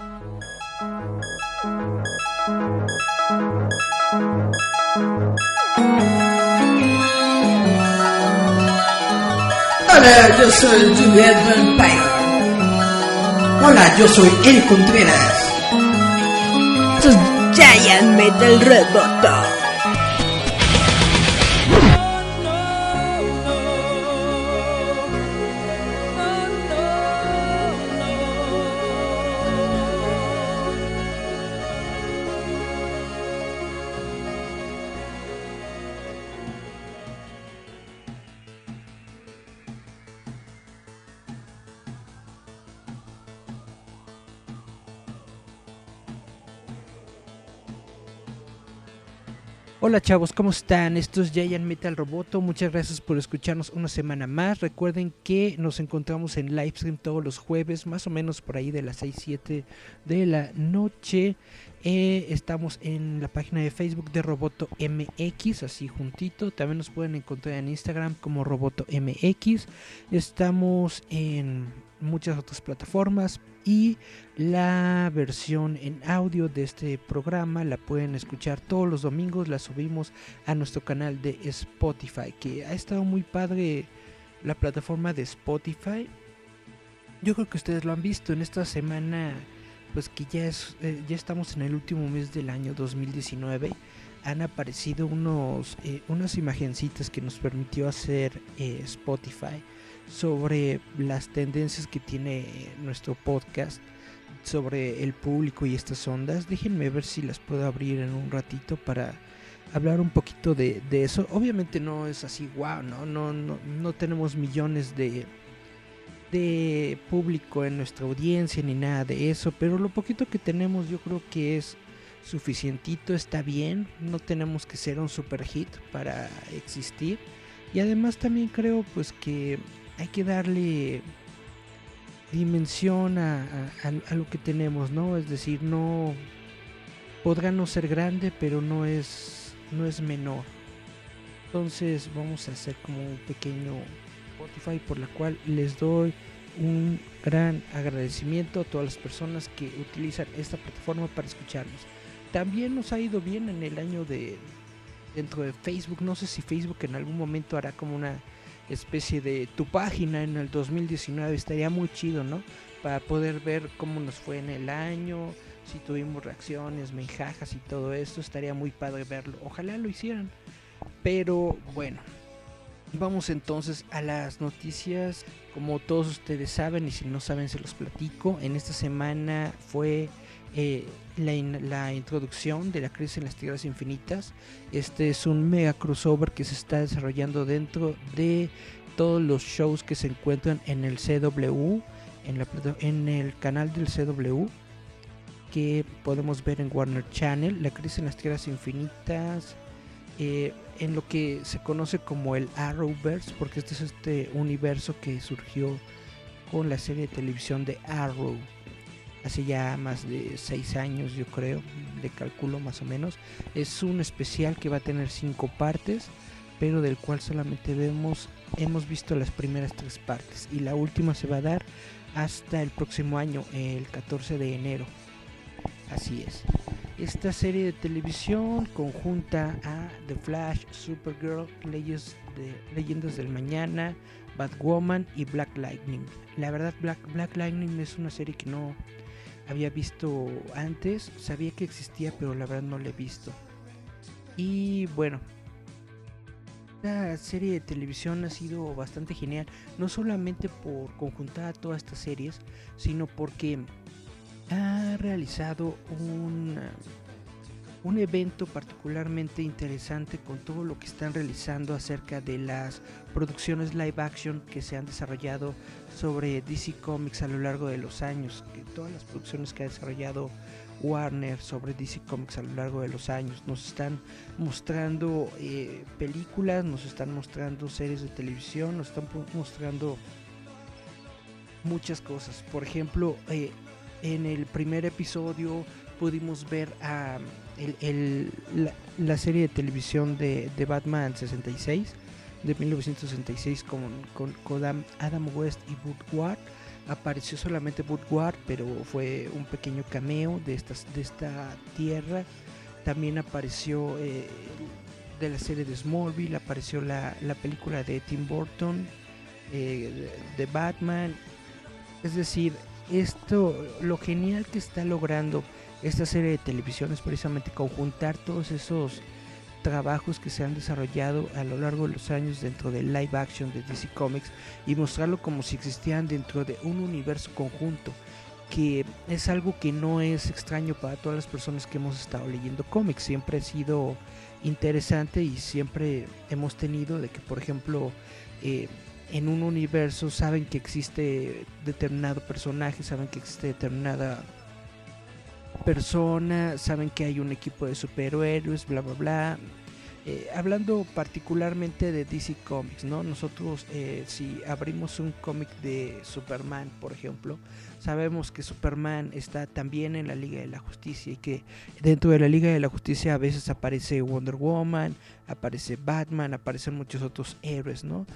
Hola, yo soy Juliet Vampire. Hola, yo soy El Contreras. Sus Giant Metal Roboto. Hola chavos, ¿cómo están? Esto es Giant Metal Roboto. Muchas gracias por escucharnos una semana más. Recuerden que nos encontramos en livestream todos los jueves, más o menos por ahí de las 6, 7 de la noche. Eh, estamos en la página de Facebook de Roboto MX, así juntito. También nos pueden encontrar en Instagram como Roboto MX. Estamos en muchas otras plataformas y la versión en audio de este programa la pueden escuchar todos los domingos, la subimos a nuestro canal de Spotify, que ha estado muy padre la plataforma de Spotify. Yo creo que ustedes lo han visto en esta semana, pues que ya es eh, ya estamos en el último mes del año 2019. Han aparecido unos eh, unas imagencitas que nos permitió hacer eh, Spotify sobre las tendencias que tiene nuestro podcast sobre el público y estas ondas. Déjenme ver si las puedo abrir en un ratito para hablar un poquito de, eso. Obviamente no es así, wow, ¿no? No, no, no tenemos millones de, de público en nuestra audiencia ni nada de eso, pero lo poquito que tenemos yo creo que es suficientito, está bien, no tenemos que ser un super hit para existir. Y además también creo pues que hay que darle dimensión a, lo que tenemos, ¿no? Es decir, no podrá no ser grande, pero no es no es menor. Entonces vamos a hacer como un pequeño Spotify por la cual les doy un gran agradecimiento a todas las personas que utilizan esta plataforma para escucharnos. También nos ha ido bien en el año de dentro de Facebook. No sé si Facebook en algún momento hará como una especie de tu página en el 2019. Estaría muy chido, ¿no? Para poder ver cómo nos fue en el año, si tuvimos reacciones, menjajas y todo esto. Estaría muy padre verlo. Ojalá lo hicieran. Pero bueno, vamos entonces a las noticias. Como todos ustedes saben, y si no saben, se los platico. En esta semana fue eh, la, introducción de la crisis en las tierras infinitas. Este es un mega crossover que se está desarrollando dentro de todos los shows que se encuentran en el CW, en, la, el canal del CW, que podemos ver en Warner Channel. La crisis en las tierras infinitas. Eh, en lo que se conoce como el Arrowverse, porque este es este universo que surgió con la serie de televisión de Arrow hace ya más de seis años yo creo, de cálculo más o menos. Es un especial que va a tener cinco partes, pero del cual solamente vemos, hemos visto las primeras tres partes y la última se va a dar hasta el próximo año, el 14 de enero. Así es. Esta serie de televisión conjunta a The Flash, Supergirl, de, Leyendas del Mañana, Batwoman y Black Lightning. La verdad, Black, Black Lightning es una serie que no, había visto antes, sabía que existía, pero la verdad no la he visto. Y bueno, la serie de televisión ha sido bastante genial, no solamente por conjuntar todas estas series, sino porque ha realizado un un evento particularmente interesante con todo lo que están realizando acerca de las producciones live action que se han desarrollado sobre DC Comics a lo largo de los años, todas las producciones que ha desarrollado Warner sobre DC Comics a lo largo de los años. Nos están mostrando eh, películas, nos están mostrando series de televisión, nos están mostrando muchas cosas. Por ejemplo, eh, en el primer episodio pudimos ver a la, serie de televisión de, de, Batman 66 de 1966 con, con, Adam West y Burt Ward apareció solamente Woodward, pero fue un pequeño cameo de, estas, de esta tierra. También apareció eh, de la serie de Smallville, apareció la, la película de Tim Burton, eh, de Batman. Es decir, esto, lo genial que está logrando esta serie de televisión es precisamente conjuntar todos esos trabajos que se han desarrollado a lo largo de los años dentro del live action de DC Comics y mostrarlo como si existieran dentro de un universo conjunto que es algo que no es extraño para todas las personas que hemos estado leyendo cómics. Siempre ha sido interesante y siempre hemos tenido de que por ejemplo eh, en un universo saben que existe determinado personaje saben que existe determinada persona, saben que hay un equipo de superhéroes, bla, bla, bla. Eh, hablando particularmente de DC Comics, ¿no? Nosotros eh, si abrimos un cómic de Superman, por ejemplo, sabemos que Superman está también en la Liga de la Justicia y que dentro de la Liga de la Justicia a veces aparece Wonder Woman, aparece Batman, aparecen muchos otros héroes, ¿no?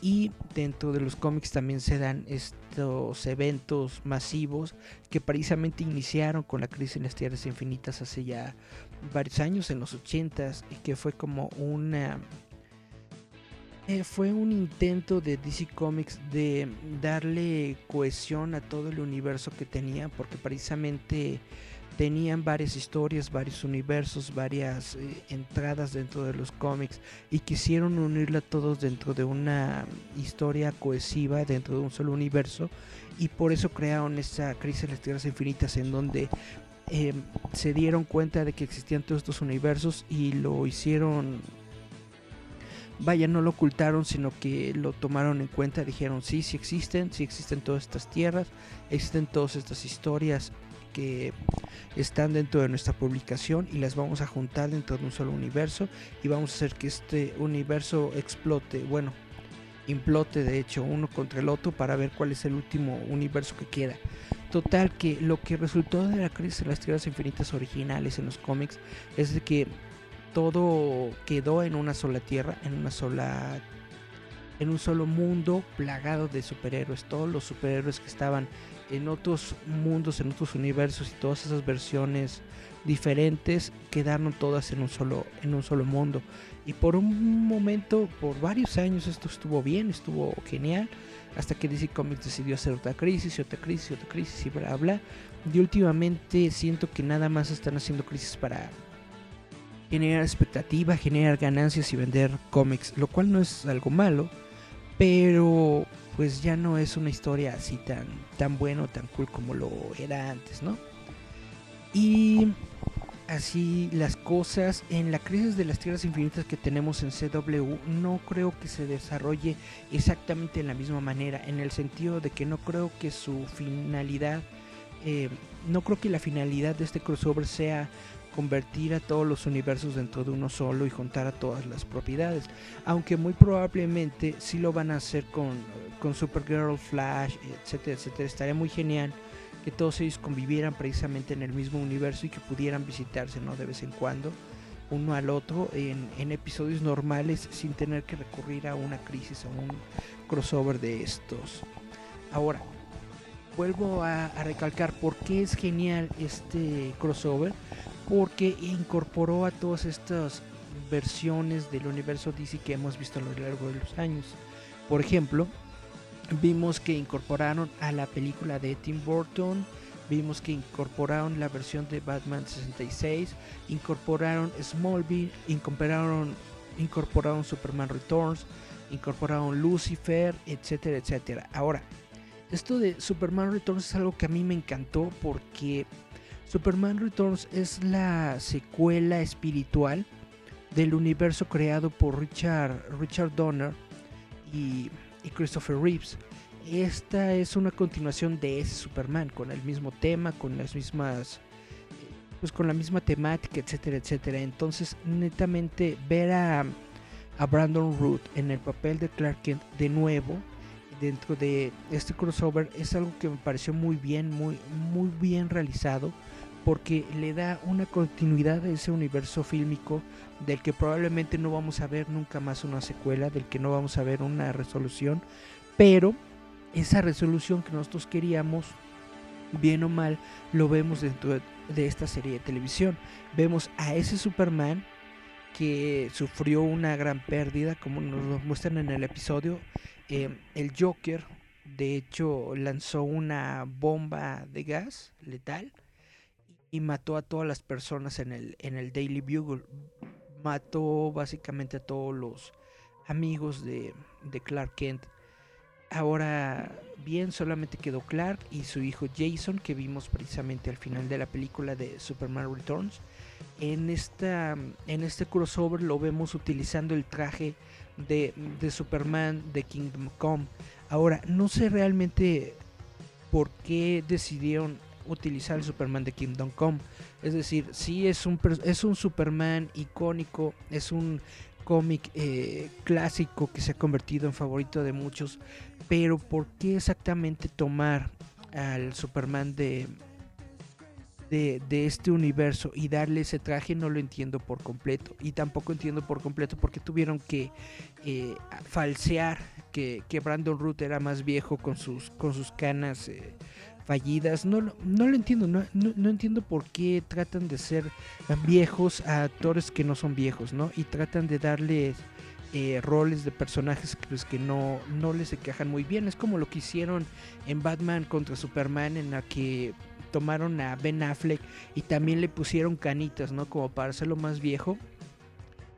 Y dentro de los cómics también se dan estos eventos masivos que precisamente iniciaron con la crisis en las Tierras Infinitas hace ya varios años, en los 80s, y que fue como una eh, fue un intento de DC Comics de darle cohesión a todo el universo que tenía, porque precisamente tenían varias historias, varios universos, varias eh, entradas dentro de los cómics y quisieron unirla todos dentro de una historia cohesiva, dentro de un solo universo y por eso crearon esa crisis de las tierras infinitas en donde eh, se dieron cuenta de que existían todos estos universos y lo hicieron vaya, no lo ocultaron, sino que lo tomaron en cuenta, dijeron, sí, sí existen, sí existen todas estas tierras, existen todas estas historias que están dentro de nuestra publicación y las vamos a juntar dentro de un solo universo y vamos a hacer que este universo explote, bueno, implote de hecho uno contra el otro para ver cuál es el último universo que queda. Total que lo que resultó de la crisis de las tierras infinitas originales en los cómics es de que todo quedó en una sola tierra, en una sola en un solo mundo plagado de superhéroes, todos los superhéroes que estaban en otros mundos, en otros universos y todas esas versiones diferentes quedaron todas en un solo en un solo mundo. Y por un momento, por varios años esto estuvo bien, estuvo genial, hasta que DC Comics decidió hacer otra crisis, y otra crisis, y otra crisis y bla bla. Y últimamente siento que nada más están haciendo crisis para generar expectativa, generar ganancias y vender cómics, lo cual no es algo malo, pero pues ya no es una historia así tan, tan bueno, tan cool como lo era antes, ¿no? Y así las cosas en la crisis de las tierras infinitas que tenemos en CW no creo que se desarrolle exactamente de la misma manera en el sentido de que no creo que su finalidad eh, no creo que la finalidad de este crossover sea convertir a todos los universos dentro de uno solo y juntar a todas las propiedades. Aunque muy probablemente sí lo van a hacer con, con Supergirl, Flash, etcétera, etcétera. Estaría muy genial que todos ellos convivieran precisamente en el mismo universo y que pudieran visitarse ¿no? de vez en cuando uno al otro en, episodios normales sin tener que recurrir a una crisis o un crossover de estos. Ahora, vuelvo a, a, recalcar por qué es genial este crossover porque incorporó a todas estas versiones del universo DC que hemos visto a lo largo de los años. Por ejemplo, vimos que incorporaron a la película de Tim Burton, vimos que incorporaron la versión de Batman 66, incorporaron Smallville, incorporaron, incorporaron Superman Returns, incorporaron Lucifer, etcétera, etcétera. Ahora, esto de Superman Returns es algo que a mí me encantó porque Superman Returns es la secuela espiritual del universo creado por Richard, Richard Donner y, Christopher Reeves. Esta es una continuación de ese Superman, con el mismo tema, con las mismas. Pues con la misma temática, etcétera, etcétera. Entonces, netamente, ver a, a Brandon Root en el papel de Clark Kent de nuevo dentro de este crossover es algo que me pareció muy bien, muy, muy bien realizado porque le da una continuidad a ese universo fílmico del que probablemente no vamos a ver nunca más una secuela, del que no vamos a ver una resolución, pero esa resolución que nosotros queríamos, bien o mal, lo vemos dentro de esta serie de televisión. Vemos a ese Superman que sufrió una gran pérdida, como nos lo muestran en el episodio. Eh, el Joker, de hecho, lanzó una bomba de gas letal y mató a todas las personas en el, en el Daily Bugle. Mató básicamente a todos los amigos de, de Clark Kent. Ahora bien, solamente quedó Clark y su hijo Jason, que vimos precisamente al final de la película de Superman Returns. En, esta, en este crossover lo vemos utilizando el traje de, de Superman de Kingdom Come. Ahora, no sé realmente por qué decidieron utilizar el Superman de Kingdom Come. Es decir, sí es un, es un Superman icónico, es un cómic eh, clásico que se ha convertido en favorito de muchos, pero ¿por qué exactamente tomar al Superman de, de, este universo y darle ese traje? No lo entiendo por completo. Y tampoco entiendo por completo por qué tuvieron que eh, falsear que, Brandon Root era más viejo con sus, con sus canas. Eh, fallidas. No, no lo entiendo, no, no, entiendo por qué tratan de ser viejos a actores que no son viejos, ¿no? Y tratan de darles eh, roles de personajes que, pues, que no, no les encajan muy bien. Es como lo que hicieron en Batman contra Superman, en la que tomaron a Ben Affleck y también le pusieron canitas, ¿no? Como para hacerlo más viejo.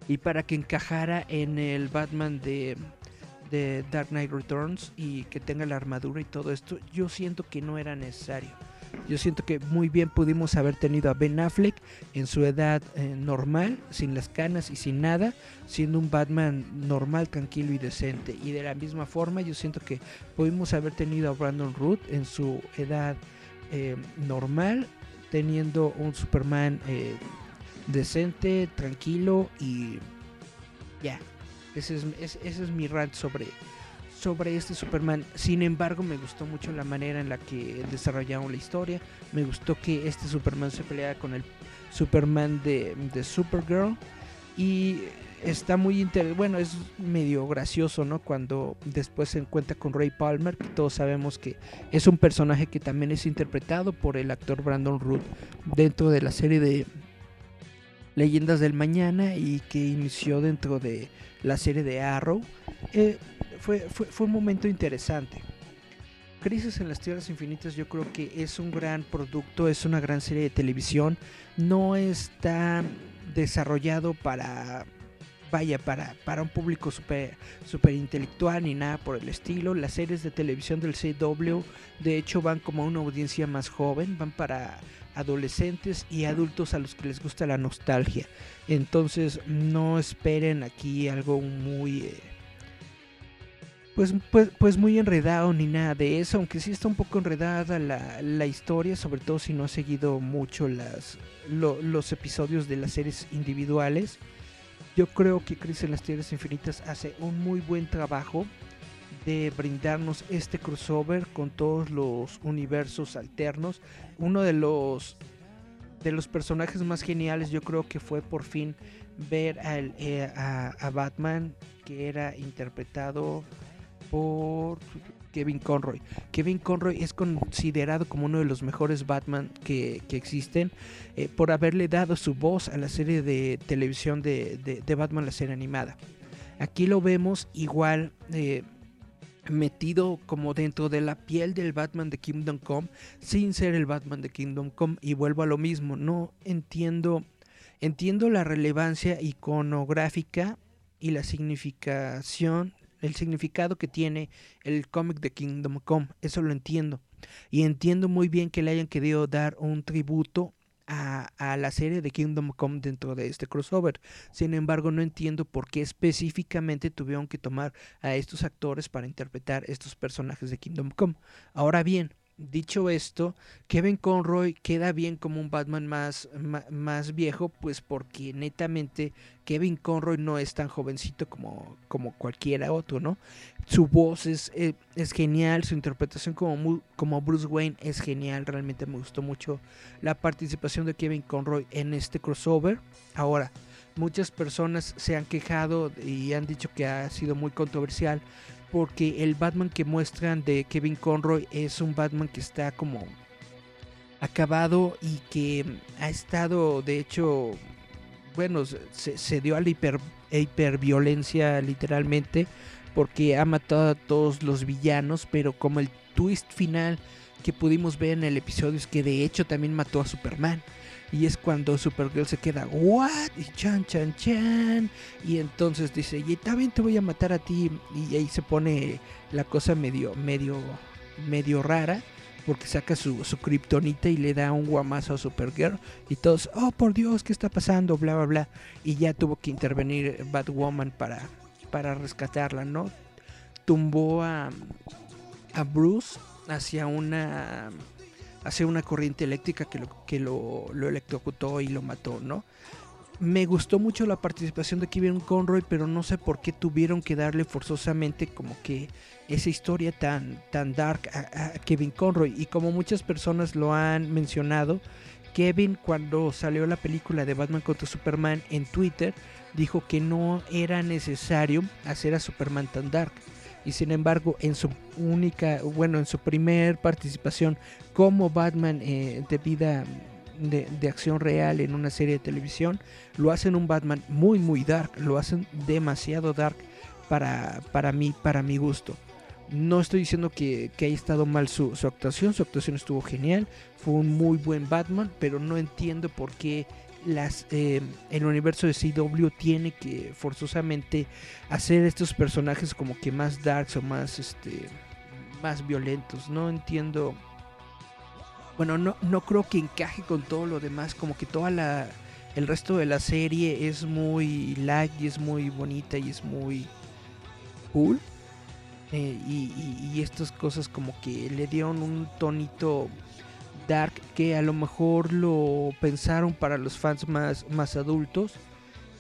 Y para que encajara en el Batman de, de Dark Knight Returns y que tenga la armadura y todo esto, yo siento que no era necesario. Yo siento que muy bien pudimos haber tenido a Ben Affleck en su edad eh, normal, sin las canas y sin nada, siendo un Batman normal, tranquilo y decente. Y de la misma forma, yo siento que pudimos haber tenido a Brandon Root en su edad eh, normal, teniendo un Superman eh, decente, tranquilo y ya. Ese es, mi rant sobre, sobre este Superman. Sin embargo, me gustó mucho la manera en la que desarrollaron la historia. Me gustó que este Superman se peleara con el Superman de, de Supergirl. Y está muy interesante. Bueno, es medio gracioso, ¿no? Cuando después se encuentra con Ray Palmer, que todos sabemos que es un personaje que también es interpretado por el actor Brandon Root dentro de la serie de Leyendas del Mañana y que inició dentro de la serie de Arrow, eh, fue, fue, un momento interesante. Crisis en las Tierras Infinitas yo creo que es un gran producto, es una gran serie de televisión, no está desarrollado para vaya para, para un público super, super intelectual ni nada por el estilo. Las series de televisión del CW de hecho van como a una audiencia más joven, van para adolescentes y adultos a los que les gusta la nostalgia. Entonces no esperen aquí algo muy... Eh, pues, pues, pues, muy enredado ni nada de eso, aunque sí está un poco enredada la, la historia, sobre todo si no ha seguido mucho las, los episodios de las series individuales. Yo creo que Chris en las Tierras Infinitas hace un muy buen trabajo de brindarnos este crossover con todos los universos alternos. Uno de los de los personajes más geniales yo creo que fue por fin ver eh, a, Batman que era interpretado por Kevin Conroy. Kevin Conroy es considerado como uno de los mejores Batman que, existen eh, por haberle dado su voz a la serie de televisión de, Batman, la serie animada. Aquí lo vemos igual. Eh, metido como dentro de la piel del Batman de Kingdom Come sin ser el Batman de Kingdom Come y vuelvo a lo mismo, no entiendo entiendo la relevancia iconográfica y la significación, el significado que tiene el cómic de Kingdom Come, eso lo entiendo. Y entiendo muy bien que le hayan querido dar un tributo a, la serie de Kingdom Come dentro de este crossover. Sin embargo, no entiendo por qué específicamente tuvieron que tomar a estos actores para interpretar estos personajes de Kingdom Come. Ahora bien, dicho esto, Kevin Conroy queda bien como un Batman más, más, viejo, pues porque netamente Kevin Conroy no es tan jovencito como, como cualquiera otro, ¿no? Su voz es, eh, es, genial, su interpretación como, como Bruce Wayne es genial, realmente me gustó mucho la participación de Kevin Conroy en este crossover. Ahora, muchas personas se han quejado y han dicho que ha sido muy controversial porque el Batman que muestran de Kevin Conroy es un Batman que está como acabado y que ha estado, de hecho, bueno, se, dio a la hiper, hiperviolencia literalmente, porque ha matado a todos los villanos, pero como el twist final que pudimos ver en el episodio es que de hecho también mató a Superman. Y es cuando Supergirl se queda, ¿what? Y chan, chan, chan. Y entonces dice, y también te voy a matar a ti. Y ahí se pone la cosa medio, medio, medio rara. Porque saca su, su kriptonita y le da un guamazo a Supergirl. Y todos, oh por Dios, ¿qué está pasando? Bla, bla, bla. Y ya tuvo que intervenir Batwoman para, para rescatarla, ¿no? Tumbó a, a Bruce hacia una hacia una corriente eléctrica que lo, que lo, electrocutó y lo mató, ¿no? Me gustó mucho la participación de Kevin Conroy, pero no sé por qué tuvieron que darle forzosamente como que esa historia tan, tan dark a, Kevin Conroy. Y como muchas personas lo han mencionado, Kevin cuando salió la película de Batman contra Superman en Twitter dijo que no era necesario hacer a Superman tan dark y sin embargo en su única, bueno, en su primer participación como Batman eh, de vida de, acción real en una serie de televisión, lo hacen un Batman muy muy dark, lo hacen demasiado dark para, para mí, para mi gusto. No estoy diciendo que, que haya estado mal su, su, actuación, su actuación estuvo genial, fue un muy buen Batman, pero no entiendo por qué las, eh, el universo de CW tiene que forzosamente hacer estos personajes como que más darks o más, este, más violentos. No entiendo. Bueno, no, no creo que encaje con todo lo demás. Como que toda la. El resto de la serie es muy light y es muy bonita y es muy cool. Eh, y, y estas cosas como que le dieron un tonito Dark que a lo mejor lo pensaron para los fans más, más adultos,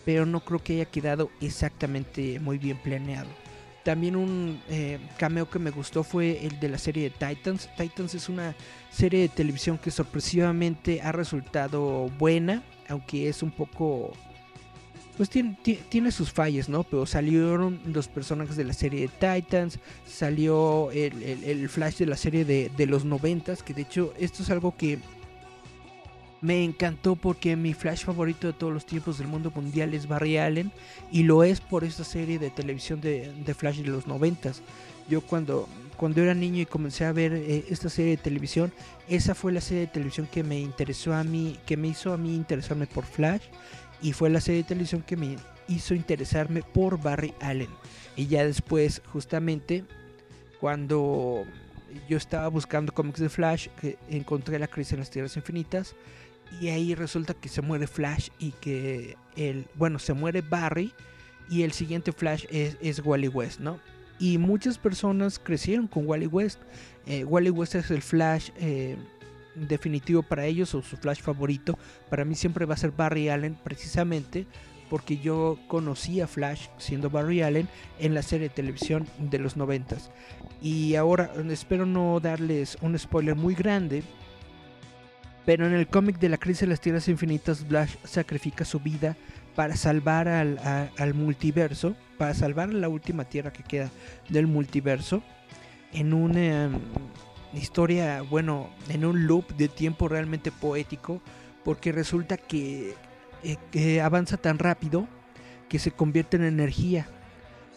pero no creo que haya quedado exactamente muy bien planeado. También un eh, cameo que me gustó fue el de la serie de Titans. Titans es una serie de televisión que sorpresivamente ha resultado buena, aunque es un poco pues tiene, tiene, sus fallas, ¿no? Pero salieron los personajes de la serie de Titans, salió el, Flash de la serie de, de, los noventas, que de hecho esto es algo que me encantó porque mi Flash favorito de todos los tiempos del mundo mundial es Barry Allen y lo es por esta serie de televisión de, de Flash de los noventas. Yo cuando, cuando era niño y comencé a ver eh, esta serie de televisión, esa fue la serie de televisión que me interesó a mí, que me hizo a mí interesarme por Flash y fue la serie de televisión que me hizo interesarme por Barry Allen. Y ya después, justamente, cuando yo estaba buscando cómics de Flash, que encontré la crisis en las Tierras Infinitas. Y ahí resulta que se muere Flash y que el, bueno, se muere Barry y el siguiente Flash es, es Wally West, ¿no? Y muchas personas crecieron con Wally West. Eh, Wally West es el Flash eh, definitivo para ellos o su flash favorito, para mí siempre va a ser Barry Allen precisamente porque yo conocí a Flash siendo Barry Allen en la serie de televisión de los noventas. Y ahora espero no darles un spoiler muy grande, pero en el cómic de la crisis de las tierras infinitas, Flash sacrifica su vida para salvar al, al multiverso, para salvar la última tierra que queda del multiverso, en un em, historia, bueno, en un loop de tiempo realmente poético, porque resulta que, eh, avanza tan rápido que se convierte en energía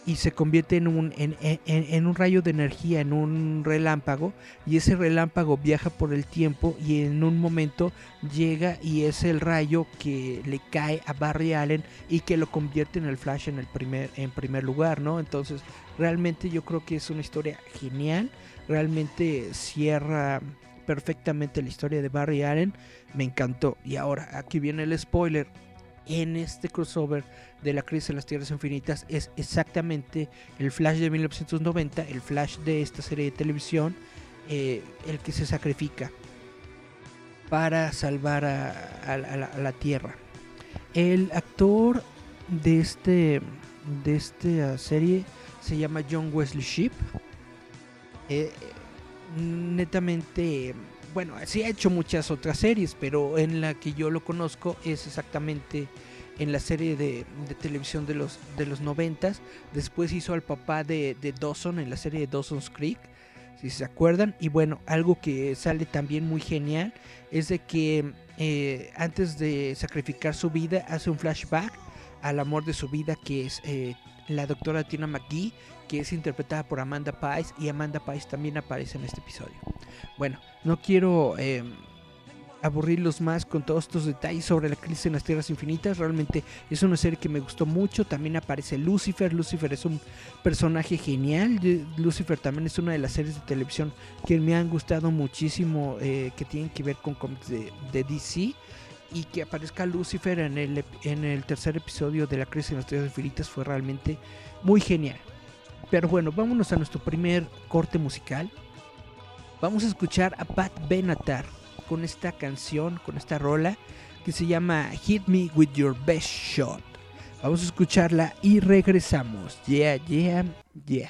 y se convierte en un, en, en, un rayo de energía, en un relámpago, y ese relámpago viaja por el tiempo y en un momento llega y es el rayo que le cae a Barry Allen y que lo convierte en el Flash en el primer, en primer lugar, ¿no? Entonces, realmente yo creo que es una historia genial realmente cierra perfectamente la historia de Barry Allen. Me encantó. Y ahora, aquí viene el spoiler. En este crossover de la crisis en las Tierras Infinitas es exactamente el Flash de 1990, el Flash de esta serie de televisión, eh, el que se sacrifica para salvar a, la, Tierra. El actor de este de esta serie se llama John Wesley Shipp eh, netamente, bueno, sí ha hecho muchas otras series, pero en la que yo lo conozco es exactamente en la serie de, televisión de los, de los 90. Después hizo al papá de, de Dawson en la serie de Dawson's Creek, si se acuerdan. Y bueno, algo que sale también muy genial es de que eh, antes de sacrificar su vida hace un flashback al amor de su vida que es eh, la doctora Tina McGee, que es interpretada por Amanda Pice y Amanda Pice también aparece en este episodio. Bueno, no quiero eh, aburrirlos más con todos estos detalles sobre la crisis en las tierras infinitas. Realmente es una serie que me gustó mucho. También aparece Lucifer. Lucifer es un personaje genial. Lucifer también es una de las series de televisión que me han gustado muchísimo, eh, que tienen que ver con cómics de, de DC. Y que aparezca Lucifer en el, en el tercer episodio de la crisis en las tierras infinitas fue realmente muy genial. Pero bueno, vámonos a nuestro primer corte musical. Vamos a escuchar a Pat Benatar con esta canción, con esta rola que se llama Hit Me With Your Best Shot. Vamos a escucharla y regresamos. Yeah, yeah, yeah.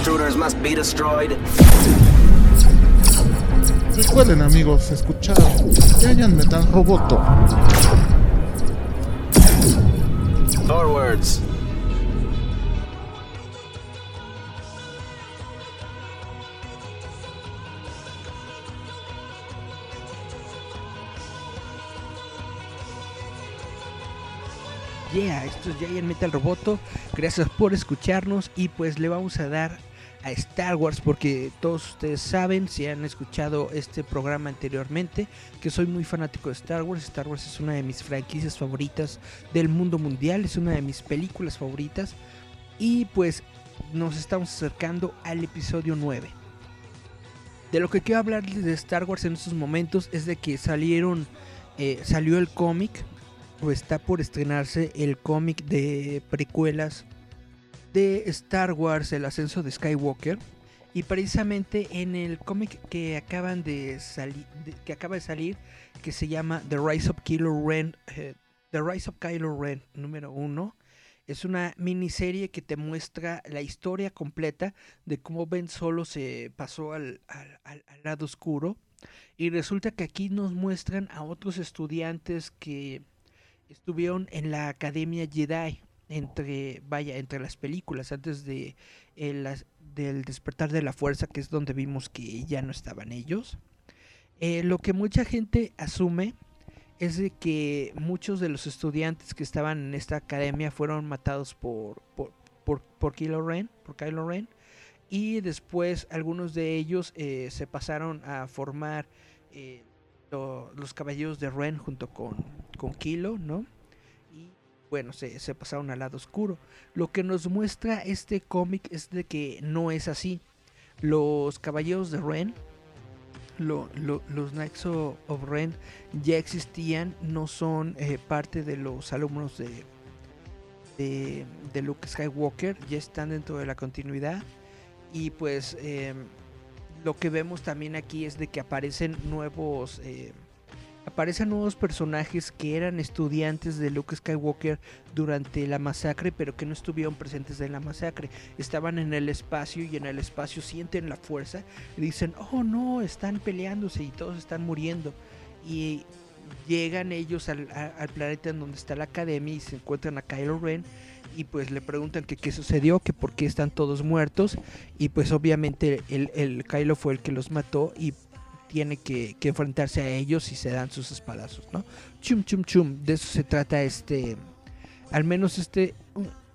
Intruders must be destroyed. Recuerden amigos, escuchar Giant Metal Roboto. Forwards. Yeah, esto es Giant Metal Roboto. Gracias por escucharnos y pues le vamos a dar a Star Wars porque todos ustedes saben, si han escuchado este programa anteriormente, que soy muy fanático de Star Wars. Star Wars es una de mis franquicias favoritas del mundo mundial, es una de mis películas favoritas y pues nos estamos acercando al episodio 9. De lo que quiero hablarles de Star Wars en estos momentos es de que salieron, eh, salió el cómic o está por estrenarse el cómic de precuelas de Star Wars, el ascenso de Skywalker. Y precisamente en el cómic que acaban de salir, que acaba de salir, que se llama The Rise of Kylo Ren, eh, The Rise of Kylo Ren número uno, es una miniserie que te muestra la historia completa de cómo Ben Solo se pasó al- al- al lado oscuro. Y resulta que aquí nos muestran a otros estudiantes que estuvieron en la Academia Jedi entre, vaya, entre las películas, antes de as- del despertar de la fuerza, que es donde vimos que ya no estaban ellos. Eh, lo que mucha gente asume es de que muchos de los estudiantes que estaban en esta academia fueron matados por, por, por, por Kylo Ren, por Kylo Ren, y después algunos de ellos eh, se pasaron a formar eh, lo- los caballeros de Ren junto con, con Kilo, ¿no? Bueno, se, pasaron al lado oscuro. Lo que nos muestra este cómic es de que no es así. Los caballeros de Ren, lo- lo- los Knights of Ren ya existían, no son eh, parte de los alumnos de, de, Luke Skywalker, ya están dentro de la continuidad. Y pues em, lo que vemos también aquí es de que aparecen nuevos eh, aparecen nuevos personajes que eran estudiantes de Luke Skywalker durante la masacre pero que no estuvieron presentes en la masacre. Estaban en el espacio y en el espacio sienten la fuerza y dicen oh no están peleándose y todos están muriendo y llegan ellos al, planeta en donde está la academia y se encuentran a Kylo Ren y pues le preguntan que qué sucedió, que por qué están todos muertos. Y pues obviamente el, el Kylo fue el que los mató y tiene que, enfrentarse a ellos y se dan sus espadazos, ¿no? Chum chum chum, de eso se trata este, al menos este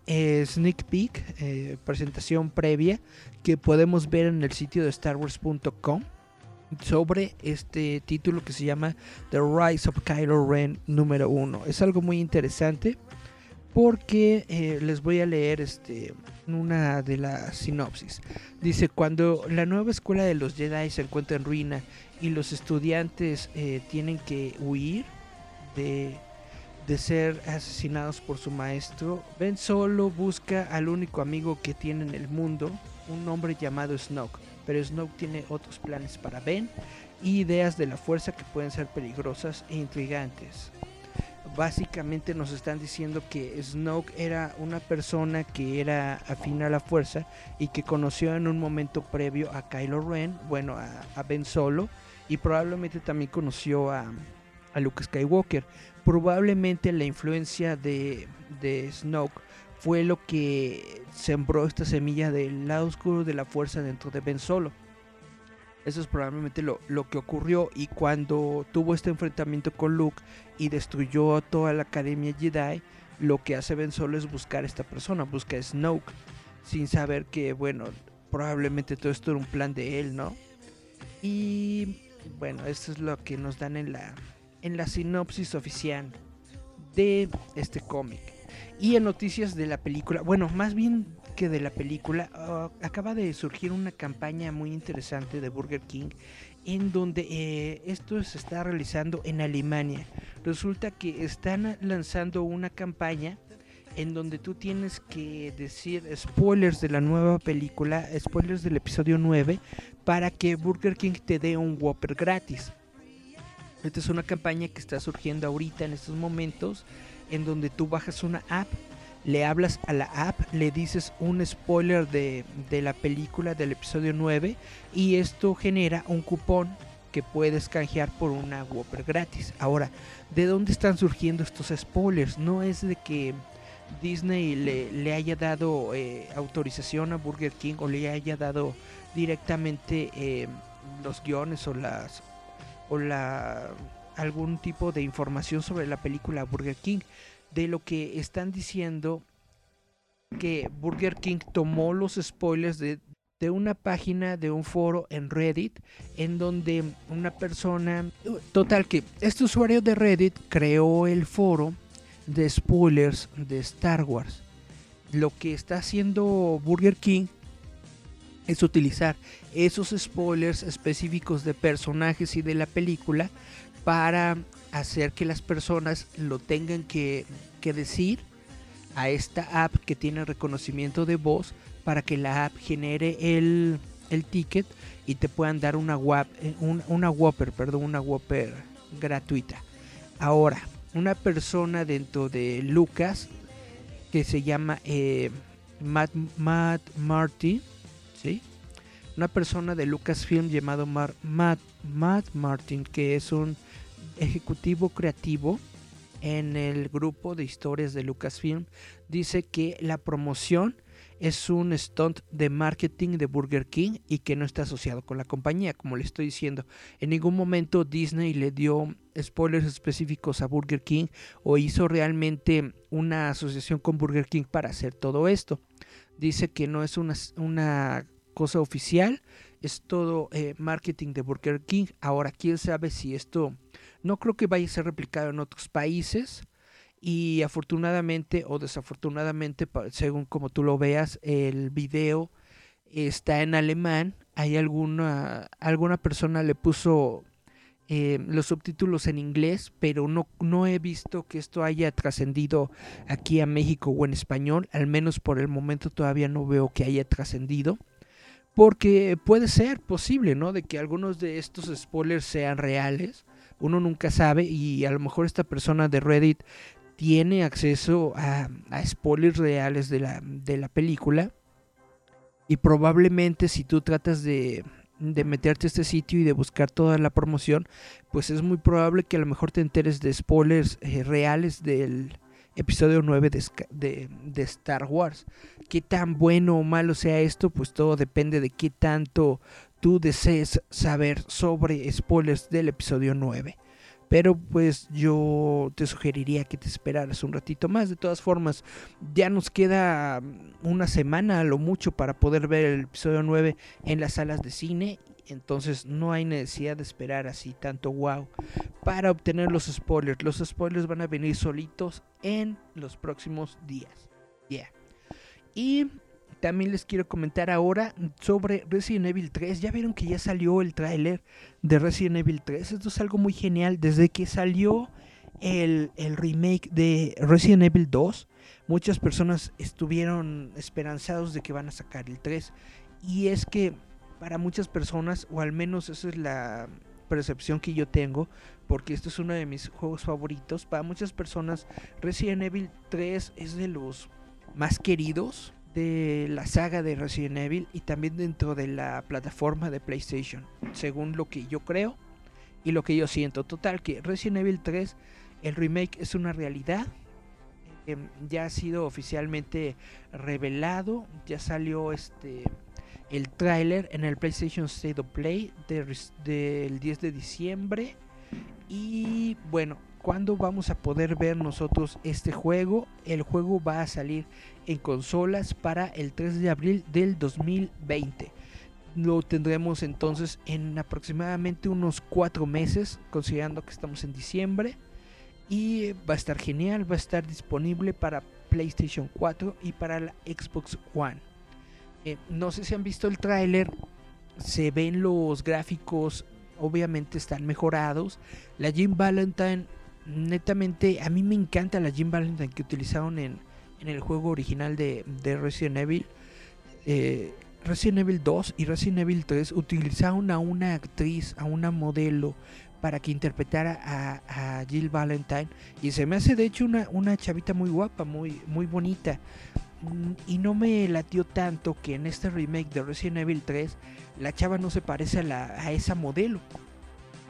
eh, sneak peek, eh, presentación previa que podemos ver en el sitio de StarWars.com sobre este título que se llama The Rise of Kylo Ren número 1. Es algo muy interesante porque eh, les voy a leer este una de las sinopsis. Dice, cuando la nueva escuela de los Jedi se encuentra en ruina y los estudiantes eh, tienen que huir de, de ser asesinados por su maestro, Ben Solo busca al único amigo que tiene en el mundo, un hombre llamado Snoke. Pero Snoke tiene otros planes para Ben y ideas de la fuerza que pueden ser peligrosas e intrigantes básicamente nos están diciendo que Snoke era una persona que era afín a la fuerza y que conoció en un momento previo a Kylo Ren, bueno, a, Ben Solo, y probablemente también conoció a, a Luke Skywalker. Probablemente la influencia de, de Snoke fue lo que sembró esta semilla del lado oscuro de la fuerza dentro de Ben Solo. Eso es probablemente lo, lo que ocurrió y cuando tuvo este enfrentamiento con Luke y destruyó toda la academia Jedi, lo que hace Ben Solo es buscar a esta persona, busca a Snoke, sin saber que, bueno, probablemente todo esto era un plan de él, ¿no? Y bueno, esto es lo que nos dan en la, en la sinopsis oficial de este cómic. Y en noticias de la película, bueno, más bien que de la película, ah, acaba de surgir una campaña muy interesante de Burger King en donde eh, esto se está realizando en Alemania. Resulta que están lanzando una campaña en donde tú tienes que decir spoilers de la nueva película, spoilers del episodio 9, para que Burger King te dé un Whopper gratis. Esta es una campaña que está surgiendo ahorita en estos momentos, en donde tú bajas una app, le hablas a la app, le dices un spoiler de, de la película del episodio 9 y esto genera un cupón que puedes canjear por una Whopper gratis. Ahora, ¿de dónde están surgiendo estos spoilers? No es de que Disney le, le haya dado eh, autorización a Burger King o le haya dado directamente eh, los guiones o las o la algún tipo de información sobre la película Burger King. De lo que están diciendo que Burger King tomó los spoilers de, de una página de un foro en Reddit en donde una persona total que este usuario de Reddit creó el foro de spoilers de Star Wars. Lo que está haciendo Burger King es utilizar esos spoilers específicos de personajes y de la película para hacer que las personas lo tengan que, que decir a esta app que tiene reconocimiento de voz para que la app genere el, el ticket y te puedan dar una, wap- eh, un- una Whopper, perdón, una gratuita. Ahora, una persona dentro de Lucas que se llama eh, Matt, Matt ¿sí? Una persona de Lucasfilm llamado Matt, Matt Martin, que es un ejecutivo creativo en el grupo de historias de Lucasfilm, dice que la promoción es un stunt de marketing de Burger King y que no está asociado con la compañía, como le estoy diciendo. En ningún momento Disney le dio spoilers específicos a Burger King o hizo realmente una asociación con Burger King para hacer todo esto. Dice que no es una, una cosa oficial, es todo eh, marketing de Burger King. Ahora, quién sabe si esto no creo que vaya a ser replicado en otros países. Y afortunadamente o desafortunadamente, según como tú lo veas, el video está en alemán. Hay alguna, alguna persona le puso eh, los subtítulos en inglés, pero no, no he visto que esto haya trascendido aquí a México o en español. Al menos por el momento todavía no veo que haya trascendido. Porque puede ser posible, ¿no? De que algunos de estos spoilers sean reales. Uno nunca sabe y a lo mejor esta persona de Reddit tiene acceso a, spoilers reales de la, de la película. Y probablemente si tú tratas de, de meterte a este sitio y de buscar toda la promoción, pues es muy probable que a lo mejor te enteres de spoilers eh, reales del episodio 9 de, de, de Star Wars. Qué tan bueno o malo sea esto, pues todo depende de qué tanto tú desees saber sobre spoilers del episodio 9. Pero pues yo te sugeriría que te esperaras un ratito más. De todas formas, ya nos queda mm, una semana a lo mucho para poder ver el episodio 9 en las salas de cine. Entonces no hay necesidad de esperar así tanto wow para obtener los spoilers. Los spoilers van a venir solitos en los próximos días. Yeah. Y también les quiero comentar ahora sobre Resident Evil 3. Ya vieron que ya salió el tráiler de Resident Evil 3. Esto es algo muy genial. Desde que salió el, el remake de Resident Evil 2, muchas personas estuvieron esperanzados de que van a sacar el 3. Y es que para muchas personas, o al menos esa es la percepción que yo tengo, porque este es uno de mis juegos favoritos, para muchas personas Resident Evil 3 es de los más queridos de la saga de Resident Evil y también dentro de la plataforma de PlayStation, según lo que yo creo y lo que yo siento. Total, que Resident Evil 3, el remake es una realidad. em, ya ha sido oficialmente revelado, ya salió este el tráiler en el PlayStation State of Play de res- del 10 de diciembre. Y bueno, ¿cuándo vamos a poder ver nosotros este juego? El juego va a salir en consolas para el 3 de abril del 2020. Lo tendremos entonces en aproximadamente unos 4 meses, considerando que estamos en diciembre. Y va a estar genial, va a estar disponible para PlayStation 4 y para la Xbox One. Eh, no sé si han visto el tráiler, se ven los gráficos, obviamente están mejorados. La Jim Valentine, netamente, a mí me encanta la Jim Valentine que utilizaron en, en el juego original de, de Resident Evil. Eh, Resident Evil 2 y Resident Evil 3 utilizaron a una actriz, a una modelo, para que interpretara a, a Jill Valentine. Y se me hace de hecho una, una chavita muy guapa, muy, muy bonita. Mm, Y no me latió tanto que en este remake de Resident Evil 3 la chava no se parece a, la, a esa modelo.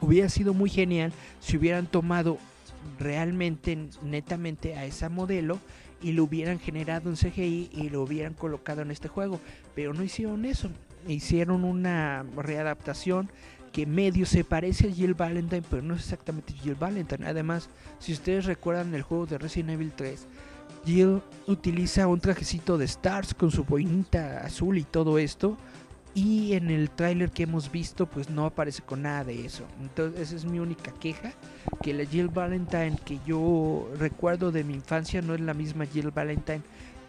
Hubiera sido muy genial si hubieran tomado realmente, netamente a esa modelo y lo hubieran generado en CGI y lo hubieran colocado en este juego. Pero no hicieron eso. Hicieron una readaptación que medio se parece a Jill Valentine, pero no es exactamente Jill Valentine. Además, si ustedes recuerdan el juego de Resident Evil 3, Jill utiliza un trajecito de Stars con su boinita azul y todo esto. Y en el tráiler que hemos visto, pues no aparece con nada de eso. Entonces, esa es mi única queja. Que la Jill Valentine que yo recuerdo de mi infancia no es la misma Jill Valentine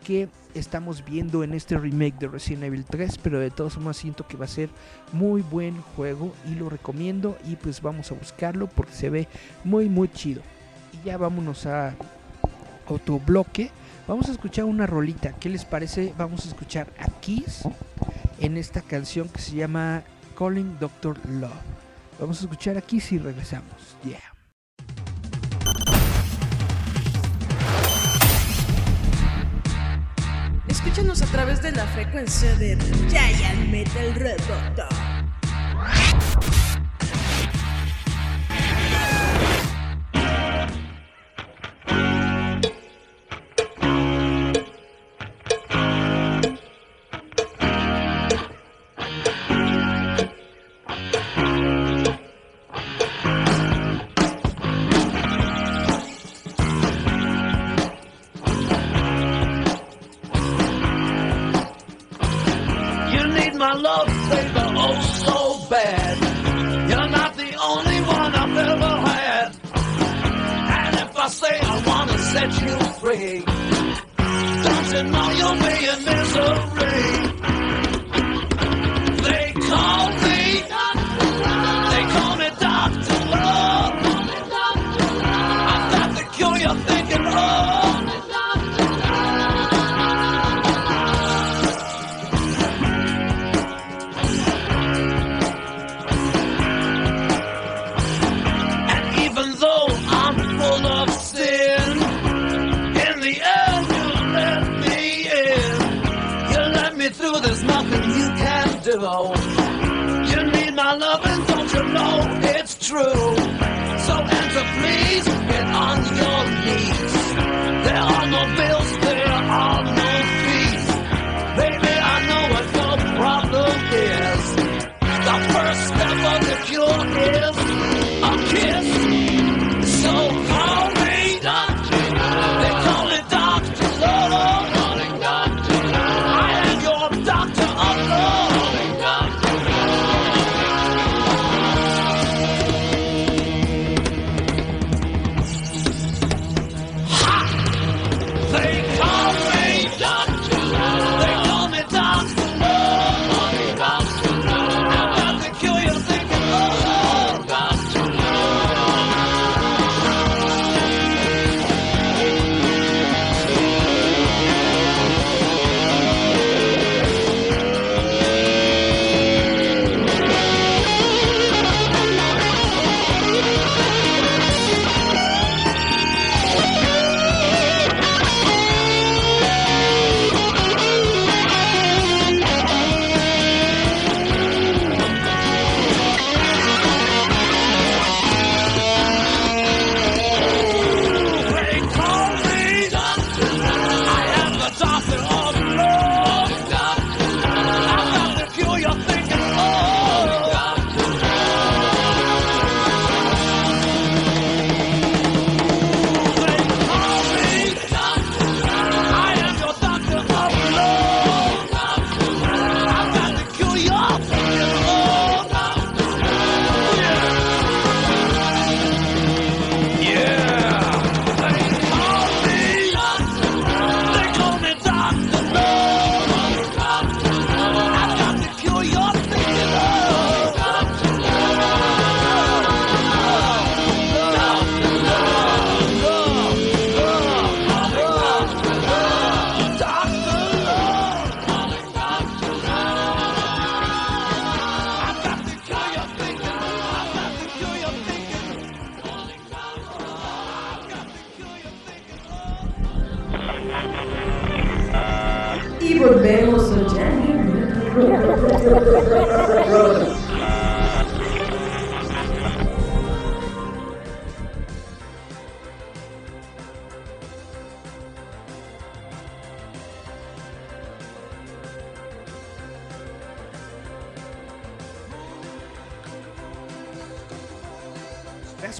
que estamos viendo en este remake de Resident Evil 3, pero de todos modos siento que va a ser muy buen juego y lo recomiendo y pues vamos a buscarlo porque se ve muy muy chido. Y ya vámonos a otro bloque. Vamos a escuchar una rolita. ¿Qué les parece? Vamos a escuchar a Kiss en esta canción que se llama Calling Doctor Love. Vamos a escuchar a Kiss y regresamos. Yeah. Escúchanos a través de la frecuencia de Giant Metal Roboto.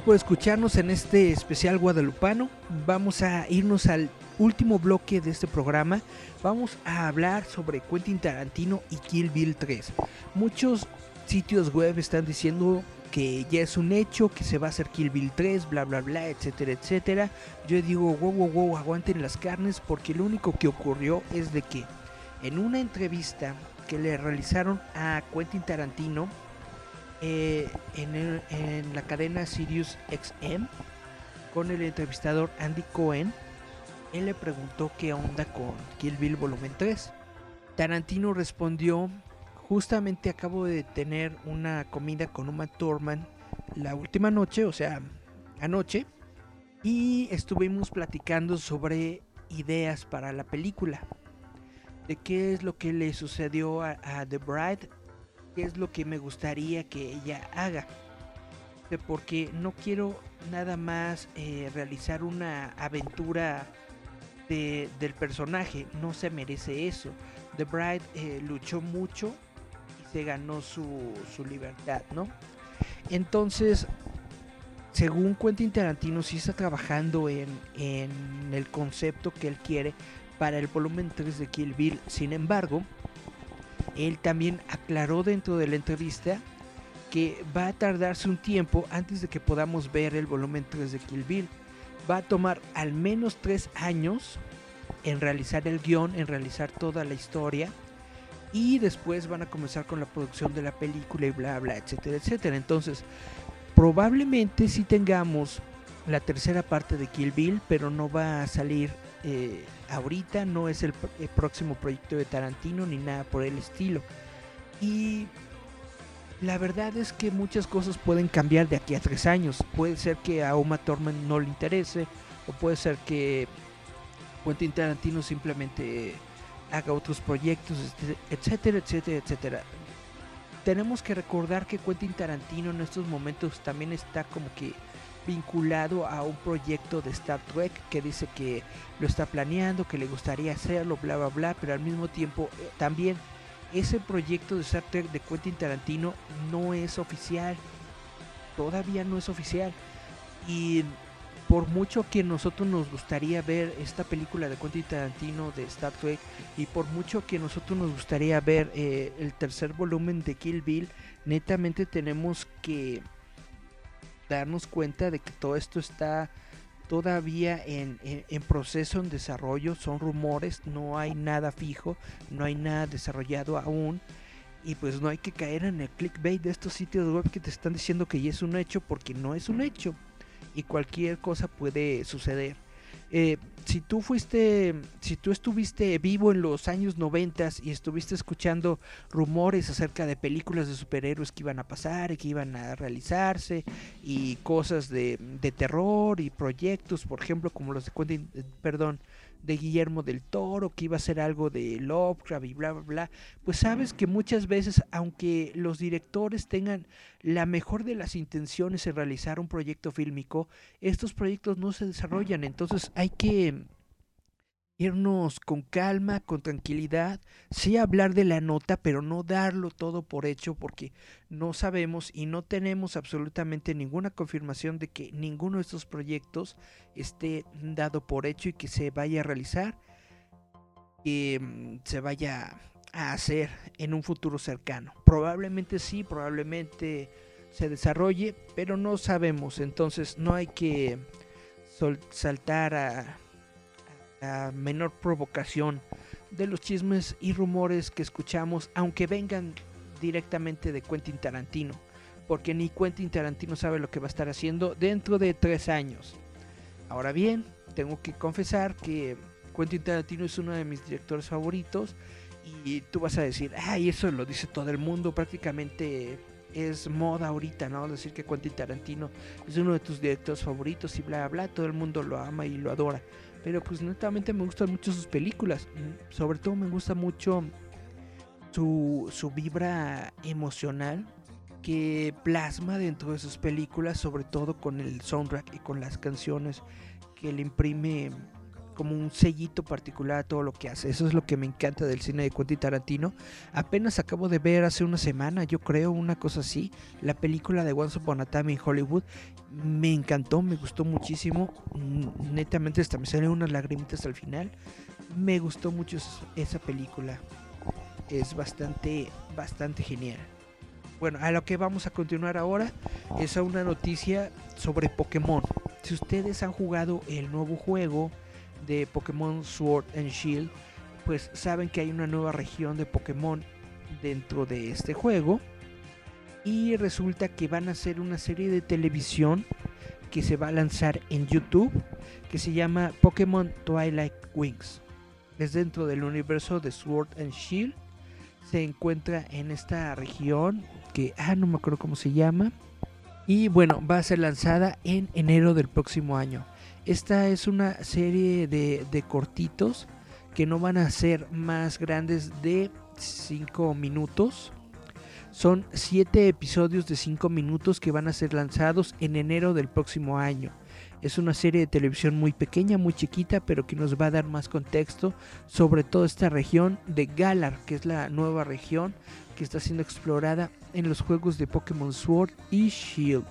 Por escucharnos en este especial guadalupano. Vamos a irnos al último bloque de este programa. Vamos a hablar sobre Quentin Tarantino y Kill Bill 3. Muchos sitios web están diciendo que ya es un hecho, que se va a hacer Kill Bill 3, bla bla bla, etcétera, etcétera. Yo digo, wow, wow, wow, aguanten las carnes porque lo único que ocurrió es de que en una entrevista que le realizaron a Quentin Tarantino eh, en, la cadena Sirius XM con el entrevistador Andy Cohen, él le preguntó qué onda con Kill Bill Volumen 3. Tarantino respondió, justamente acabo de tener una comida con Uma Thurman la última noche, o sea, anoche, y estuvimos platicando sobre ideas para la película, de qué es lo que le sucedió a The Bride, qué es lo que me gustaría que ella haga, porque no quiero nada más eh, realizar una aventura de- del personaje, no se merece eso. The Bride eh, luchó mucho y se ganó su, su libertad, ¿no? Entonces, según Quentin Tarantino, sí está trabajando en, en el concepto que él quiere para el volumen 3 de Kill Bill. Sin embargo, él también aclaró dentro de la entrevista que va a tardarse un tiempo antes de que podamos ver el volumen 3 de Kill Bill. Va a tomar al menos 3 años en realizar el guion, en realizar toda la historia. Y después van a comenzar con la producción de la película y bla, bla, etcétera, etcétera. Entonces, probablemente sí tengamos la tercera parte de Kill Bill, pero no va a salir eh, ahorita, no es el, pr- el próximo proyecto de Tarantino ni nada por el estilo. Y la verdad es que muchas cosas pueden cambiar de aquí a tres años. Puede ser que a Uma Thurman no le interese, o puede ser que Quentin Tarantino simplemente haga otros proyectos, este- etcétera, etcétera, etcétera. Tenemos que recordar que Quentin Tarantino en estos momentos también está como que vinculado a un proyecto de Star Trek que dice que lo está planeando, que le gustaría hacerlo, bla, bla, bla, pero al mismo tiempo eh, también ese proyecto de Star Trek de Quentin Tarantino no es oficial, todavía no es oficial. Y por mucho que nosotros nos gustaría ver esta película de Quentin Tarantino de Star Trek y por mucho que nosotros nos gustaría ver eh, el tercer volumen de Kill Bill, netamente tenemos que darnos cuenta de que todo esto está todavía en, en- proceso, en desarrollo, son rumores, no hay nada fijo, no hay nada desarrollado aún. Y pues no hay que caer en el clickbait de estos sitios web que te están diciendo que ya es un hecho porque no es un hecho. Y cualquier cosa puede suceder. Eh, si tú fuiste, si tú estuviste vivo en los años 90 y estuviste escuchando rumores acerca de películas de superhéroes que iban a pasar y que iban a realizarse y cosas de, de terror y proyectos, por ejemplo, como los de Quentin, eh, perdón, de Guillermo del Toro, que iba a ser algo de Lovecraft y bla, bla, bla, pues sabes que muchas veces, aunque los directores tengan la mejor de las intenciones en realizar un proyecto fílmico, estos proyectos no se desarrollan, entonces hay que irnos con calma, con tranquilidad, sí hablar de la nota, pero no darlo todo por hecho porque no sabemos y no tenemos absolutamente ninguna confirmación de que ninguno de estos proyectos esté dado por hecho y que se vaya a realizar, que mm, se vaya a hacer en un futuro cercano. Probablemente sí, probablemente se desarrolle, pero no sabemos, entonces no hay que saltar a la menor provocación de los chismes y rumores que escuchamos, aunque vengan directamente de Quentin Tarantino, porque ni Quentin Tarantino sabe lo que va a estar haciendo dentro de tres años. Ahora bien, tengo que confesar que Quentin Tarantino es uno de mis directores favoritos y tú vas a decir, ay, eso lo dice todo el mundo, prácticamente es moda ahorita, ¿no? Decir que Quentin Tarantino es uno de tus directores favoritos y bla, bla, todo el mundo lo ama y lo adora. Pero pues netamente me gustan mucho sus películas. Sobre todo me gusta mucho su, su vibra emocional que plasma dentro de sus películas, sobre todo con el soundtrack y con las canciones que le imprime como un sellito particular a todo lo que hace. Eso es lo que me encanta del cine de Quentin Tarantino. Apenas acabo de ver hace una semana, yo creo, una cosa así, la película de Once Upon a Time in Hollywood. Me encantó, me gustó muchísimo. Mm, Netamente hasta me salieron unas lagrimitas al final. Me gustó mucho es- esa película. Es bastante, bastante genial. bueno, a lo que vamos a continuar ahora es a una noticia sobre Pokémon. Si ustedes han jugado el nuevo juego de Pokémon Sword and Shield, pues saben que hay una nueva región de Pokémon dentro de este juego. Y resulta que van a hacer una serie de televisión que se va a lanzar en YouTube que se llama Pokémon Twilight Wings. Es dentro del universo de Sword and Shield. Se encuentra en esta región que, ah, no me acuerdo cómo se llama. Y bueno, va a ser lanzada en enero del próximo año. Esta es una serie de, cortitos que no van a ser más grandes de 5 minutos. Son 7 episodios de 5 minutos que van a ser lanzados en enero del próximo año. Es una serie de televisión muy pequeña, muy chiquita, pero que nos va a dar más contexto sobre toda esta región de Galar, que es la nueva región que está siendo explorada en los juegos de Pokémon Sword y Shield.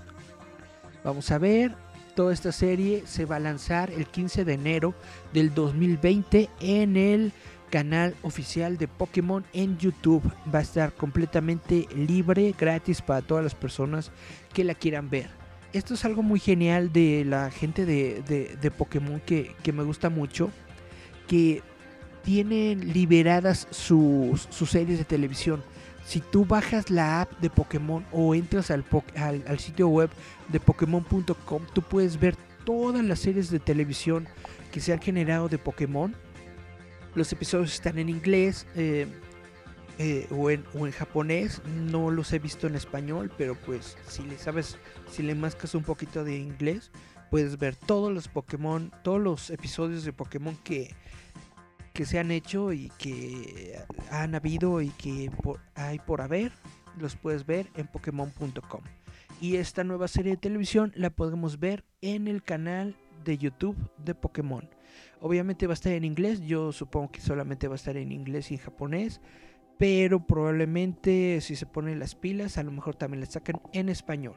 Vamos a ver, toda esta serie se va a lanzar el 15 de enero del 2020 en el canal oficial de Pokémon en YouTube. Va a estar completamente libre, gratis para todas las personas que la quieran ver. Esto es algo muy genial de la gente de, de- Pokémon que, que me gusta mucho. Que tienen liberadas sus, sus series de televisión. Si tú bajas la app de Pokémon o entras al, po- al, sitio web de Pokémon.com, tú puedes ver todas las series de televisión que se han generado de Pokémon. Los episodios están en inglés eh, eh, o, en, o en japonés. No los he visto en español, pero pues si le sabes, si le mascas un poquito de inglés, puedes ver todos los Pokémon, todos los episodios de Pokémon que, que se han hecho y que han habido y que hay por haber. Los puedes ver en Pokémon.com. Y esta nueva serie de televisión la podemos ver en el canal de YouTube de Pokémon. Obviamente va a estar en inglés, yo supongo que solamente va a estar en inglés y en japonés, pero probablemente si se ponen las pilas, a lo mejor también la sacan en español.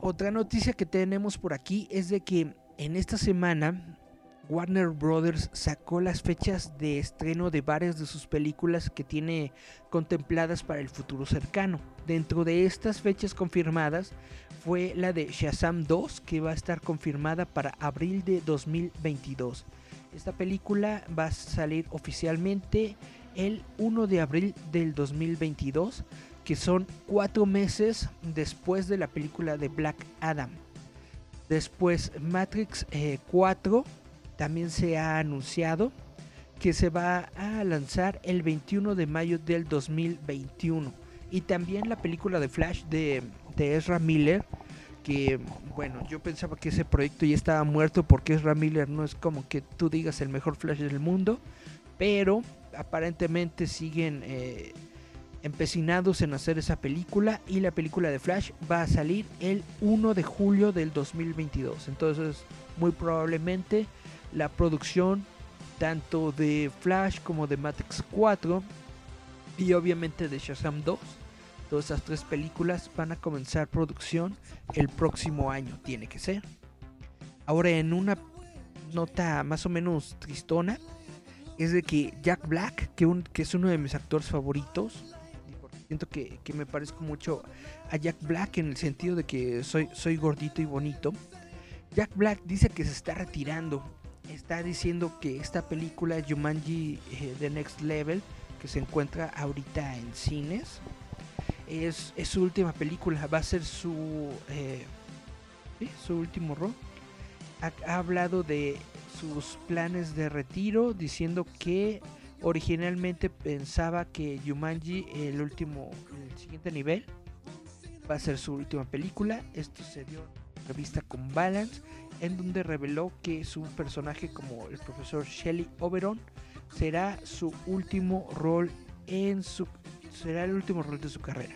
Otra noticia que tenemos por aquí es de que en esta semana Warner Brothers sacó las fechas de estreno de varias de sus películas que tiene contempladas para el futuro cercano. Dentro de estas fechas confirmadas fue la de Shazam 2 que va a estar confirmada para abril de 2022. Esta película va a salir oficialmente el 1 de abril del 2022, que son cuatro meses después de la película de Black Adam. Después Matrix eh, 4 también se ha anunciado que se va a lanzar el 21 de mayo del 2021. Y también la película de Flash de, de Ezra Miller, que bueno, yo pensaba que ese proyecto ya estaba muerto porque Ezra Miller no es como que tú digas el mejor Flash del mundo, pero aparentemente siguen eh, empecinados en hacer esa película y la película de Flash va a salir el 1 de julio del 2022. Entonces, muy probablemente la producción tanto de Flash como de Matrix 4 y obviamente de Shazam 2, todas esas tres películas van a comenzar producción el próximo año, tiene que ser. Ahora en una nota más o menos tristona es de que Jack Black, que, es uno de mis actores favoritos, siento que, que me parezco mucho a Jack Black en el sentido de que soy, soy gordito y bonito, Jack Black dice que se está retirando. Está diciendo que esta película Jumanji eh, The Next Level, que se encuentra ahorita en cines, es, su última película. Va a ser su, eh, su último rol. Ha, ha hablado de sus planes de retiro, diciendo que originalmente pensaba que Jumanji, el último, el siguiente nivel, va a ser su última película. Esto se dio en revista con Balance, en donde reveló que su personaje como el profesor Shelley Oberon será su último rol en su será el último rol de su carrera.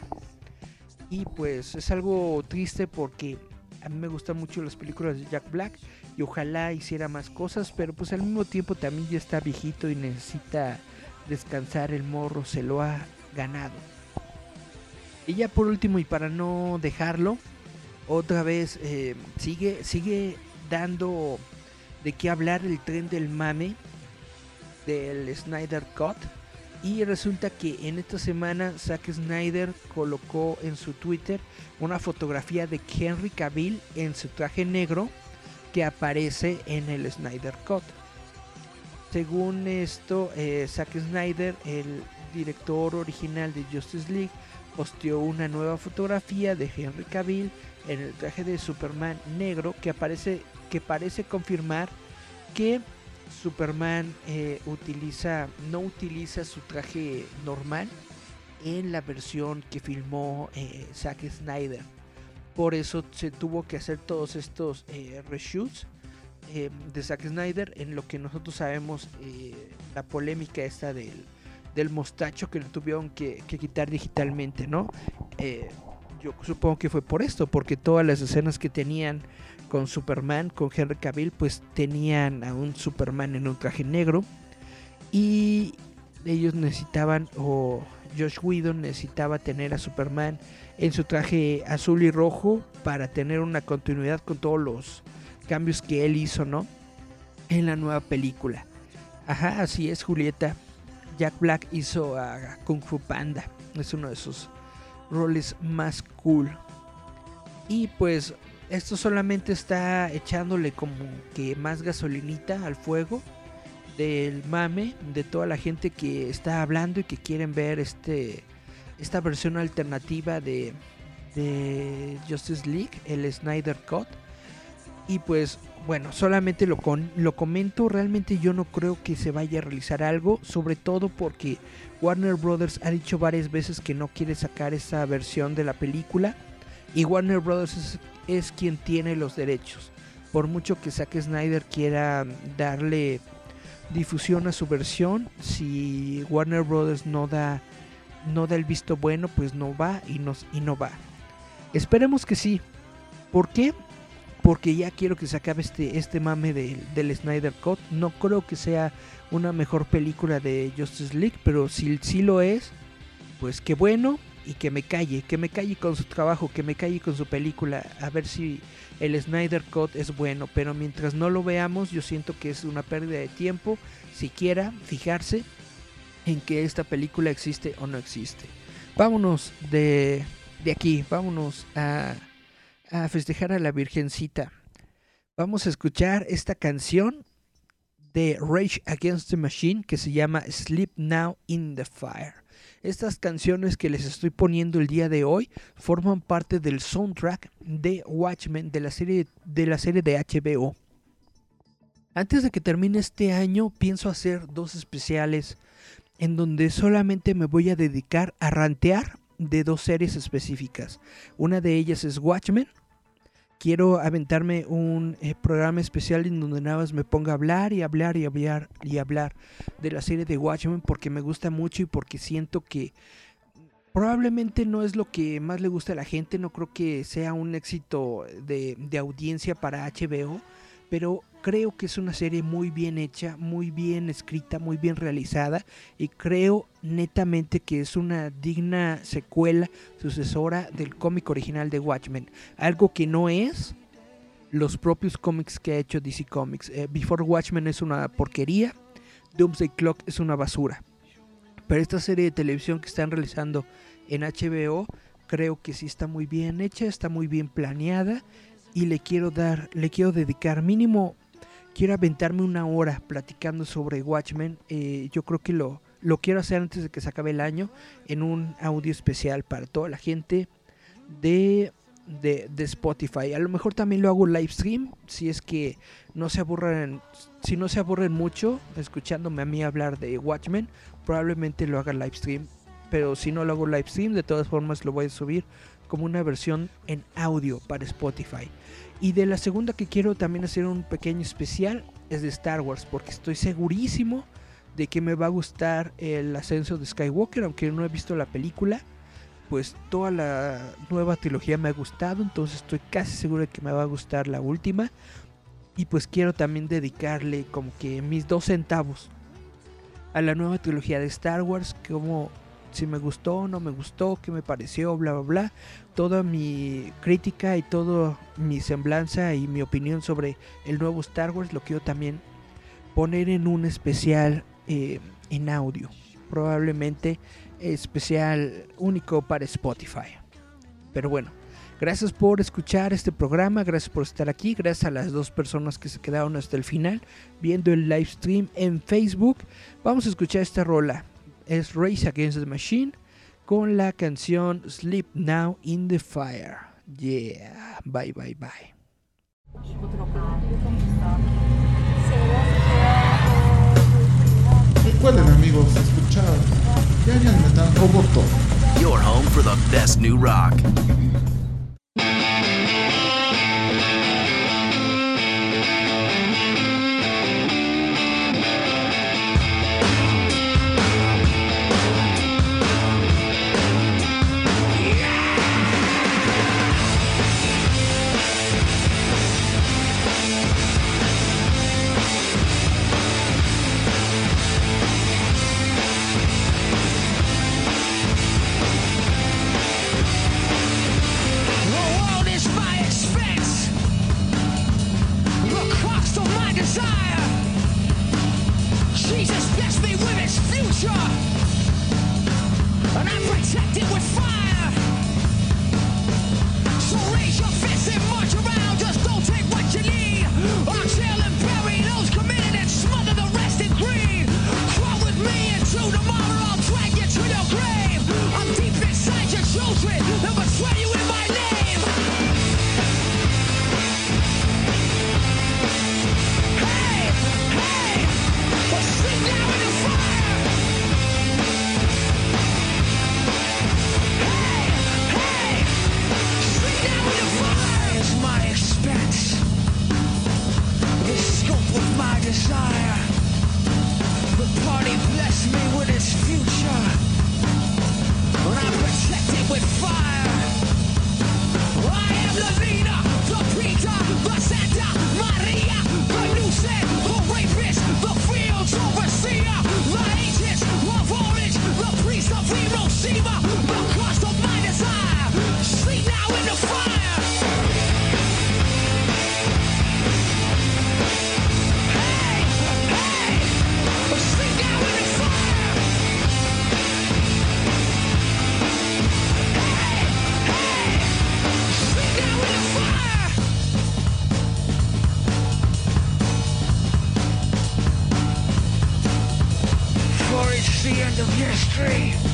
Y pues es algo triste porque a mí me gustan mucho las películas de Jack Black y ojalá hiciera más cosas, pero pues al mismo tiempo también ya está viejito y necesita descansar, el morro se lo ha ganado. Y ya por último y para no dejarlo, otra vez eh, sigue, sigue dando de qué hablar el tren del mame del Snyder Cut. Y resulta que en esta semana Zack Snyder colocó en su Twitter una fotografía de Henry Cavill en su traje negro que aparece en el Snyder Cut. Según esto, eh, Zack Snyder, el director original de Justice League, posteó una nueva fotografía de Henry Cavill en el traje de Superman negro que aparece que parece confirmar que Superman eh, utiliza no utiliza su traje normal en la versión que filmó eh, Zack Snyder. Por eso se tuvo que hacer todos estos eh, reshoots de Zack Snyder en lo que nosotros sabemos la polémica esta del, del mostacho que le tuvieron que, que quitar digitalmente, ¿no? Eh, yo supongo que fue por esto, porque todas las escenas que tenían con Superman, con Henry Cavill, pues tenían a un Superman en un traje negro y ellos necesitaban o Josh Whedon necesitaba tener a Superman en su traje azul y rojo para tener una continuidad con todos los cambios que él hizo, ¿no? En la nueva película. Ajá, así es, Julieta. Jack Black hizo a Kung Fu Panda. Es uno de sus roles más cool. Y pues esto solamente está echándole como que más gasolinita al fuego del mame de toda la gente que está hablando y que quieren ver este esta versión alternativa de, de Justice League, el Snyder Cut. Y pues bueno, solamente lo, con, lo comento, realmente yo no creo que se vaya a realizar algo, sobre todo porque Warner Brothers ha dicho varias veces que no quiere sacar esa versión de la película y Warner Brothers es, es quien tiene los derechos. Por mucho que Zack Snyder quiera darle difusión a su versión, si Warner Brothers no da no da el visto bueno, pues no va y, nos, y no va. Esperemos que sí. ¿Por qué? Porque ya quiero que se acabe este, este mame del, del Snyder Cut. No creo que sea una mejor película de Justice League, pero si sí lo es, pues qué bueno y que me calle, que me calle con su trabajo, que me calle con su película, a ver si el Snyder Cut es bueno, pero mientras no lo veamos, yo siento que es una pérdida de tiempo, siquiera fijarse en que esta película existe o no existe. Vámonos de, de aquí, vámonos a, a festejar a la Virgencita. Vamos a escuchar esta canción de Rage Against the Machine que se llama Sleep Now in the Fire. Estas canciones que les estoy poniendo el día de hoy forman parte del soundtrack de Watchmen de la serie de, la serie de HBO. Antes de que termine este año pienso hacer dos especiales en donde solamente me voy a dedicar a rantear de dos series específicas. Una de ellas es Watchmen. Quiero aventarme un eh, programa especial en donde nada más me ponga a hablar y hablar y hablar y hablar de la serie de Watchmen porque me gusta mucho y porque siento que probablemente no es lo que más le gusta a la gente. No creo que sea un éxito de, de audiencia para HBO pero creo que es una serie muy bien hecha, muy bien escrita, muy bien realizada y creo netamente que es una digna secuela, sucesora del cómic original de Watchmen, algo que no es los propios cómics que ha hecho DC Comics. Eh, Before Watchmen es una porquería, Doomsday Clock es una basura. Pero esta serie de televisión que están realizando en HBO creo que sí está muy bien hecha, está muy bien planeada y le quiero dar, le quiero dedicar mínimo, quiero aventarme una hora platicando sobre Watchmen. Eh, yo creo que lo, lo quiero hacer antes de que se acabe el año en un audio especial para toda la gente de, de, de Spotify. A lo mejor también lo hago live stream si es que no se aburren, si no se aburren mucho escuchándome a mí hablar de Watchmen, probablemente lo haga live stream. Pero si no lo hago live stream, de todas formas lo voy a subir como una versión en audio para Spotify. Y de la segunda que quiero también hacer un pequeño especial es de Star Wars, porque estoy segurísimo de que me va a gustar el ascenso de Skywalker, aunque no he visto la película. Pues toda la nueva trilogía me ha gustado, entonces estoy casi seguro de que me va a gustar la última. Y pues quiero también dedicarle como que mis dos centavos a la nueva trilogía de Star Wars, como si me gustó, no me gustó, qué me pareció, bla, bla, bla. Toda mi crítica y toda mi semblanza y mi opinión sobre el nuevo Star Wars lo quiero también poner en un especial eh, en audio. probablemente especial único para Spotify. Pero bueno, gracias por escuchar este programa, gracias por estar aquí, gracias a las dos personas que se quedaron hasta el final viendo el live stream en Facebook. Vamos a escuchar esta rola, es Race Against the Machine con la canción Sleep Now in the Fire. Yeah, bye bye bye. Recuerden amigos escuchar. Your home for the best new rock. Of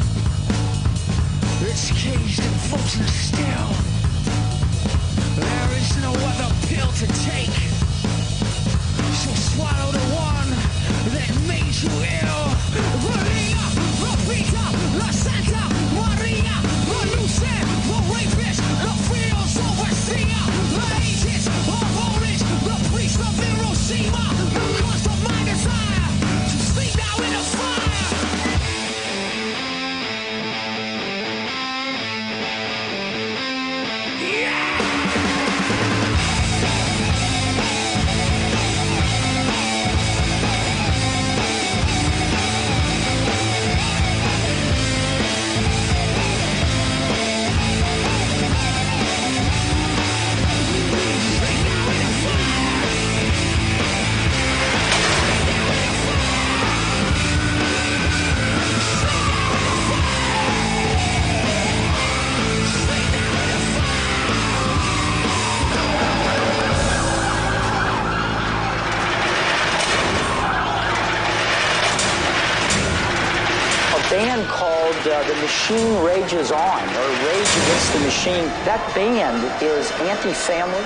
Rages On, or Rage Against the Machine. That band is anti-family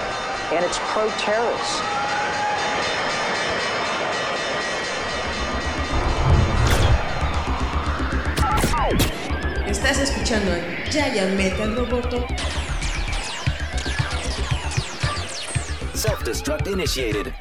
and it's pro-terrorist. Estás escuchando a Giant Metal Roboto Self destruct initiated.